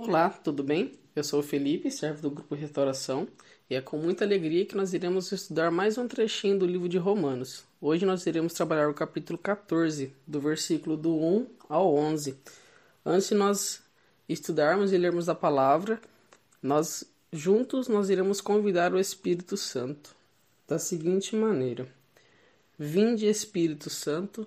Olá, tudo bem? Eu sou o Felipe, servo do Grupo Restauração, e é com muita alegria que nós iremos estudar mais um trechinho do livro de Romanos. Hoje nós iremos trabalhar o capítulo 14, do versículo do 1 ao 11. Antes de nós estudarmos e lermos a palavra, nós juntos nós iremos convidar o Espírito Santo da seguinte maneira: Vinde Espírito Santo,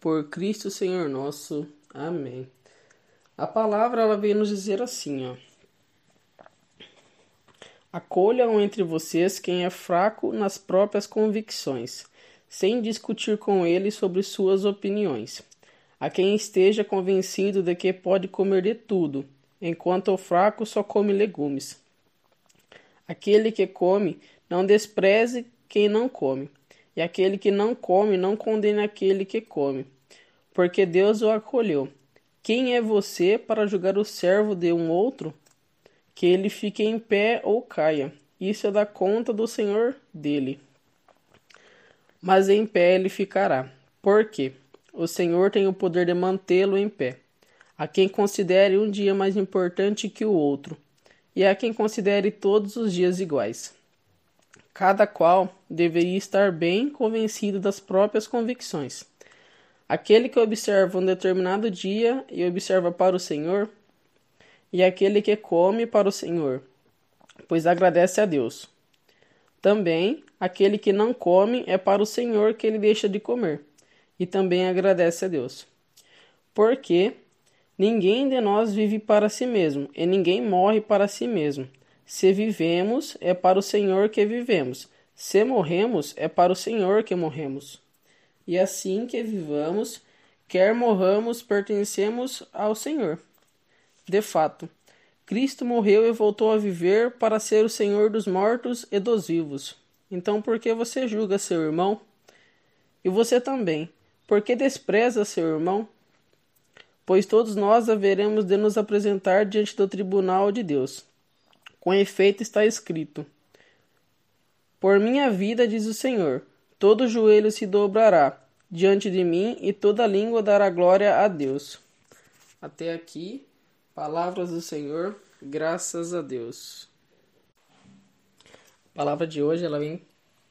por Cristo Senhor nosso. Amém. A palavra ela vem nos dizer assim, ó. Acolham entre vocês quem é fraco nas próprias convicções, sem discutir com ele sobre suas opiniões. A quem esteja convencido de que pode comer de tudo, enquanto o fraco só come legumes. Aquele que come, não despreze quem não come e aquele que não come, não condene aquele que come, porque Deus o acolheu. Quem é você para julgar o servo de um outro? Que ele fique em pé ou caia. Isso é da conta do Senhor dele. Mas em pé ele ficará. Por quê? O Senhor tem o poder de mantê-lo em pé. A quem considere um dia mais importante que o outro, e a quem considere todos os dias iguais. Cada qual deveria estar bem convencido das próprias convicções. Aquele que observa um determinado dia e observa para o Senhor, e aquele que come para o Senhor, pois agradece a Deus. Também aquele que não come é para o Senhor que ele deixa de comer, e também agradece a Deus. Porque ninguém de nós vive para si mesmo, e ninguém morre para si mesmo. Se vivemos, é para o Senhor que vivemos. Se morremos, é para o Senhor que morremos. E assim que vivamos, quer morramos, pertencemos ao Senhor. De fato, Cristo morreu e voltou a viver para ser o Senhor dos mortos e dos vivos. Então, por que você julga seu irmão? E você também, por que despreza seu irmão? Pois todos nós haveremos de nos apresentar diante do tribunal de Deus. Com efeito está escrito: Por minha vida, diz o Senhor, todo joelho se dobrará diante de mim e toda língua dará glória a Deus. Até aqui, palavras do Senhor, graças a Deus. A palavra de hoje ela vem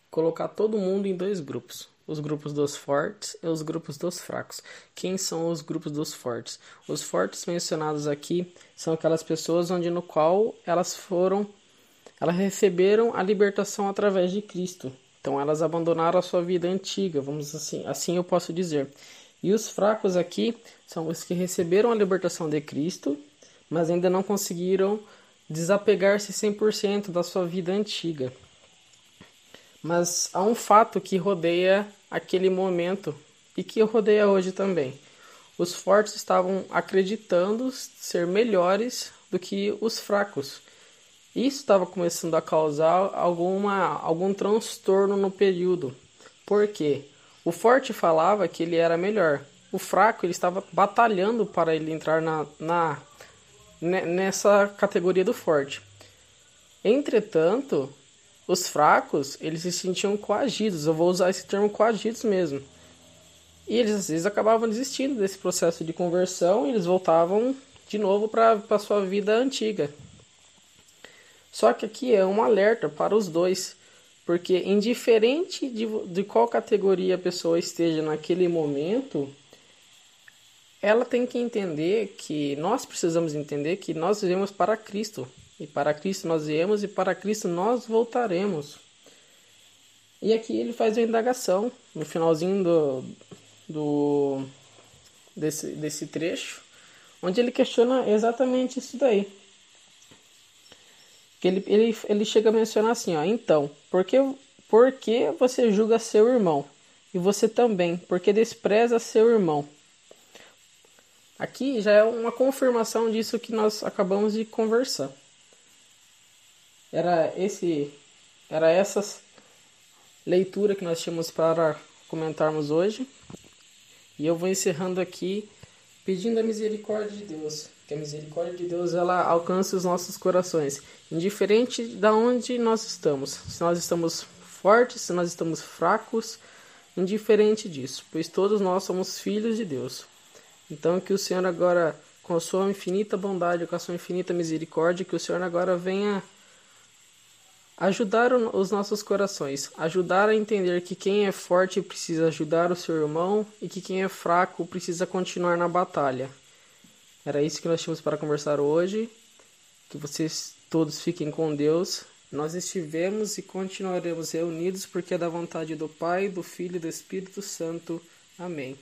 colocar todo mundo em dois grupos os grupos dos fortes e os grupos dos fracos. Quem são os grupos dos fortes? Os fortes mencionados aqui são aquelas pessoas onde no qual elas foram elas receberam a libertação através de Cristo. Então elas abandonaram a sua vida antiga, vamos assim, assim eu posso dizer. E os fracos aqui são os que receberam a libertação de Cristo, mas ainda não conseguiram desapegar-se 100% da sua vida antiga. Mas há um fato que rodeia aquele momento e que rodeia hoje também. Os fortes estavam acreditando ser melhores do que os fracos. Isso estava começando a causar alguma, algum transtorno no período. Por quê? O forte falava que ele era melhor. O fraco ele estava batalhando para ele entrar na, na nessa categoria do forte. Entretanto, os fracos, eles se sentiam coagidos, eu vou usar esse termo coagidos mesmo. E eles às vezes acabavam desistindo desse processo de conversão e eles voltavam de novo para a sua vida antiga. Só que aqui é um alerta para os dois, porque indiferente de, de qual categoria a pessoa esteja naquele momento, ela tem que entender que nós precisamos entender que nós vivemos para Cristo. E para Cristo nós viemos e para Cristo nós voltaremos. E aqui ele faz uma indagação no finalzinho do, do desse, desse trecho, onde ele questiona exatamente isso daí. Que ele, ele, ele chega a mencionar assim, ó, então, por que, por que você julga seu irmão? E você também, porque despreza seu irmão? Aqui já é uma confirmação disso que nós acabamos de conversar. Era esse era essa leitura que nós tínhamos para comentarmos hoje. E eu vou encerrando aqui pedindo a misericórdia de Deus, que a misericórdia de Deus ela alcance os nossos corações, indiferente de onde nós estamos. Se nós estamos fortes, se nós estamos fracos, indiferente disso, pois todos nós somos filhos de Deus. Então que o Senhor agora, com a sua infinita bondade, com a sua infinita misericórdia, que o Senhor agora venha ajudar os nossos corações, ajudar a entender que quem é forte precisa ajudar o seu irmão e que quem é fraco precisa continuar na batalha. Era isso que nós tínhamos para conversar hoje. Que vocês todos fiquem com Deus. Nós estivemos e continuaremos reunidos porque é da vontade do Pai, do Filho e do Espírito Santo. Amém.